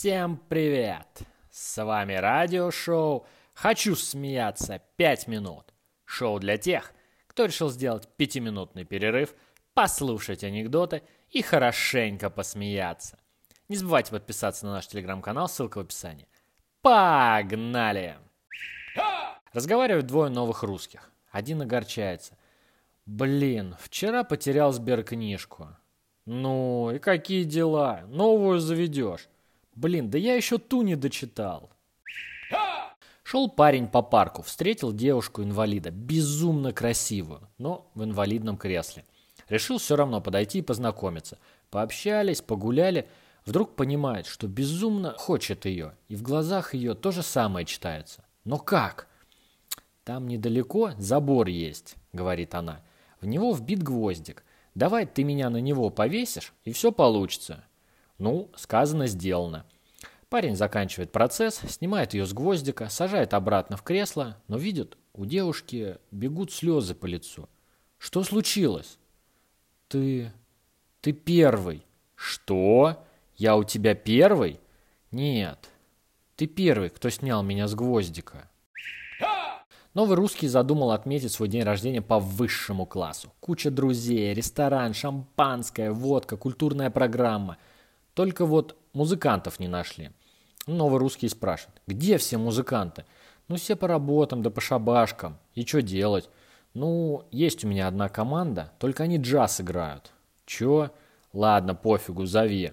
Всем привет! С вами радиошоу «Хочу смеяться 5 минут». Шоу для тех, кто решил сделать пятиминутный перерыв, послушать анекдоты и хорошенько посмеяться. Не забывайте подписаться на наш телеграм-канал, ссылка в описании. Погнали! Разговаривают двое новых русских. Один огорчается. Блин, вчера потерял сберкнижку. Ну, и какие дела? Новую заведешь. Блин, да я еще ту не дочитал. Шел парень по парку, встретил девушку-инвалида, безумно красивую, но в инвалидном кресле. Решил все равно подойти и познакомиться. Пообщались, погуляли. Вдруг понимает, что безумно хочет ее, и в глазах ее то же самое читается. Но как? Там недалеко забор есть, говорит она. В него вбит гвоздик. Давай ты меня на него повесишь, и все получится. Ну, сказано, сделано. Парень заканчивает процесс, снимает ее с гвоздика, сажает обратно в кресло, но видит, у девушки бегут слезы по лицу. Что случилось? Ты... ты первый. Что? Я у тебя первый? Нет. Ты первый, кто снял меня с гвоздика. Новый русский задумал отметить свой день рождения по высшему классу. Куча друзей, ресторан, шампанское, водка, культурная программа. Только вот музыкантов не нашли. Новый русский спрашивает, где все музыканты? Ну, все по работам да по шабашкам. И что делать? Ну, есть у меня одна команда, только они джаз играют. Чё? Ладно, пофигу, зови.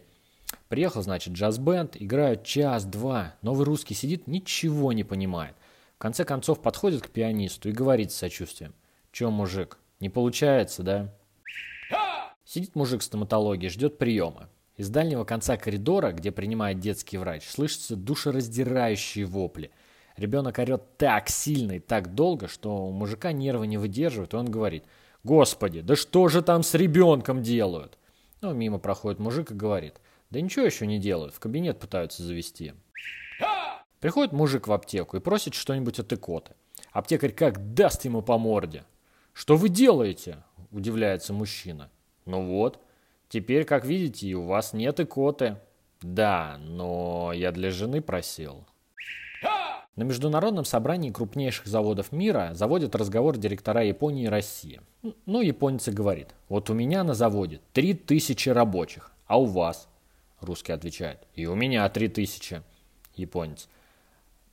Приехал, значит, джаз-бенд, играют час-два. Новый русский сидит, ничего не понимает. В конце концов подходит к пианисту и говорит с сочувствием. Чё, мужик, не получается, да? Сидит мужик в стоматологии, ждет приема. Из дальнего конца коридора, где принимает детский врач, слышатся душераздирающие вопли. Ребенок орет так сильно и так долго, что у мужика нервы не выдерживают, и он говорит, «Господи, да что же там с ребенком делают?» Ну, мимо проходит мужик и говорит, «Да ничего еще не делают, в кабинет пытаются завести». Приходит мужик в аптеку и просит что-нибудь от икоты. Аптекарь как даст ему по морде. «Что вы делаете?» – удивляется мужчина. «Ну вот, теперь, как видите, у вас нет икоты». «Да, но я для жены просил». На международном собрании крупнейших заводов мира заводят разговор директора Японии и России. Ну, японец говорит, вот у меня на заводе 3000 рабочих, а у вас? Русский отвечает, и у меня 3000. Японец,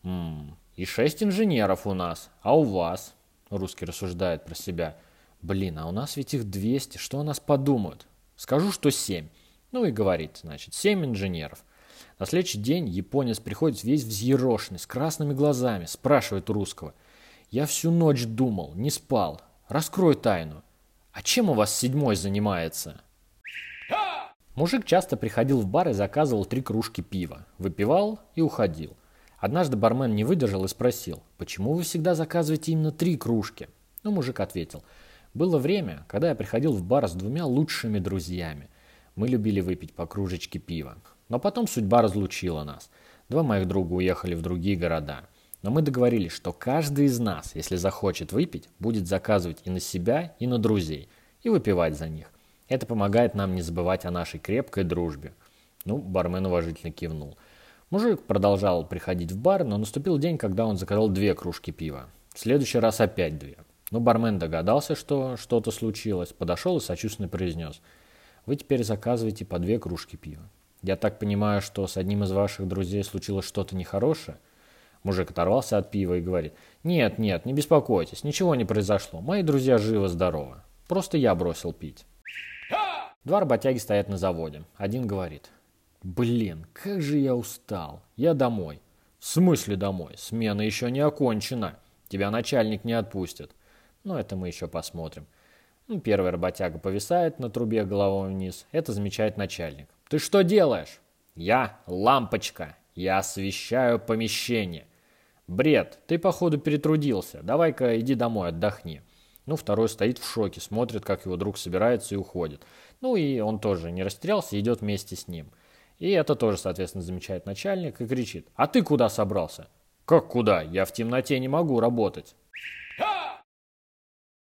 М и 6 инженеров у нас, а у вас? Русский рассуждает про себя. Блин, а у нас ведь их 200, что о нас подумают? Скажу, что 7. Ну и говорит, значит, 7 инженеров. На следующий день японец приходит весь взъерошенный, с красными глазами, спрашивает у русского. «Я всю ночь думал, не спал. Раскрой тайну. А чем у вас седьмой занимается?» Мужик часто приходил в бар и заказывал три кружки пива. Выпивал и уходил. Однажды бармен не выдержал и спросил, «Почему вы всегда заказываете именно три кружки?» Ну, мужик ответил, «Было время, когда я приходил в бар с двумя лучшими друзьями. Мы любили выпить по кружечке пива. Но потом судьба разлучила нас. Два моих друга уехали в другие города. Но мы договорились, что каждый из нас, если захочет выпить, будет заказывать и на себя, и на друзей, и выпивать за них. Это помогает нам не забывать о нашей крепкой дружбе. Ну, бармен уважительно кивнул. Мужик продолжал приходить в бар, но наступил день, когда он заказал две кружки пива. В следующий раз опять две. Но бармен догадался, что что-то случилось, подошел и сочувственно произнес. «Вы теперь заказываете по две кружки пива. Я так понимаю, что с одним из ваших друзей случилось что-то нехорошее? Мужик оторвался от пива и говорит, нет, нет, не беспокойтесь, ничего не произошло, мои друзья живы-здоровы. Просто я бросил пить. Два работяги стоят на заводе. Один говорит, блин, как же я устал, я домой. В смысле домой? Смена еще не окончена. Тебя начальник не отпустит. Но это мы еще посмотрим. Ну, первый работяга повисает на трубе головой вниз. Это замечает начальник. Ты что делаешь? Я лампочка. Я освещаю помещение. Бред, ты походу перетрудился. Давай-ка иди домой, отдохни. Ну, второй стоит в шоке, смотрит, как его друг собирается и уходит. Ну, и он тоже не растерялся, идет вместе с ним. И это тоже, соответственно, замечает начальник и кричит. А ты куда собрался? Как куда? Я в темноте не могу работать.